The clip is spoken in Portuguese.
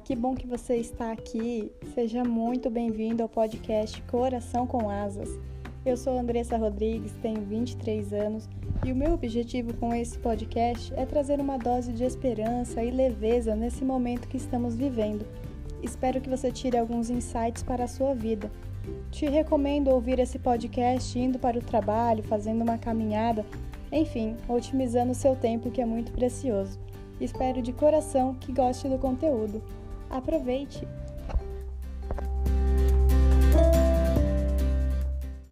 que bom que você está aqui. Seja muito bem-vindo ao podcast Coração com Asas. Eu sou Andressa Rodrigues, tenho 23 anos e o meu objetivo com esse podcast é trazer uma dose de esperança e leveza nesse momento que estamos vivendo. Espero que você tire alguns insights para a sua vida. Te recomendo ouvir esse podcast indo para o trabalho, fazendo uma caminhada, enfim, otimizando o seu tempo que é muito precioso. Espero de coração que goste do conteúdo. Aproveite!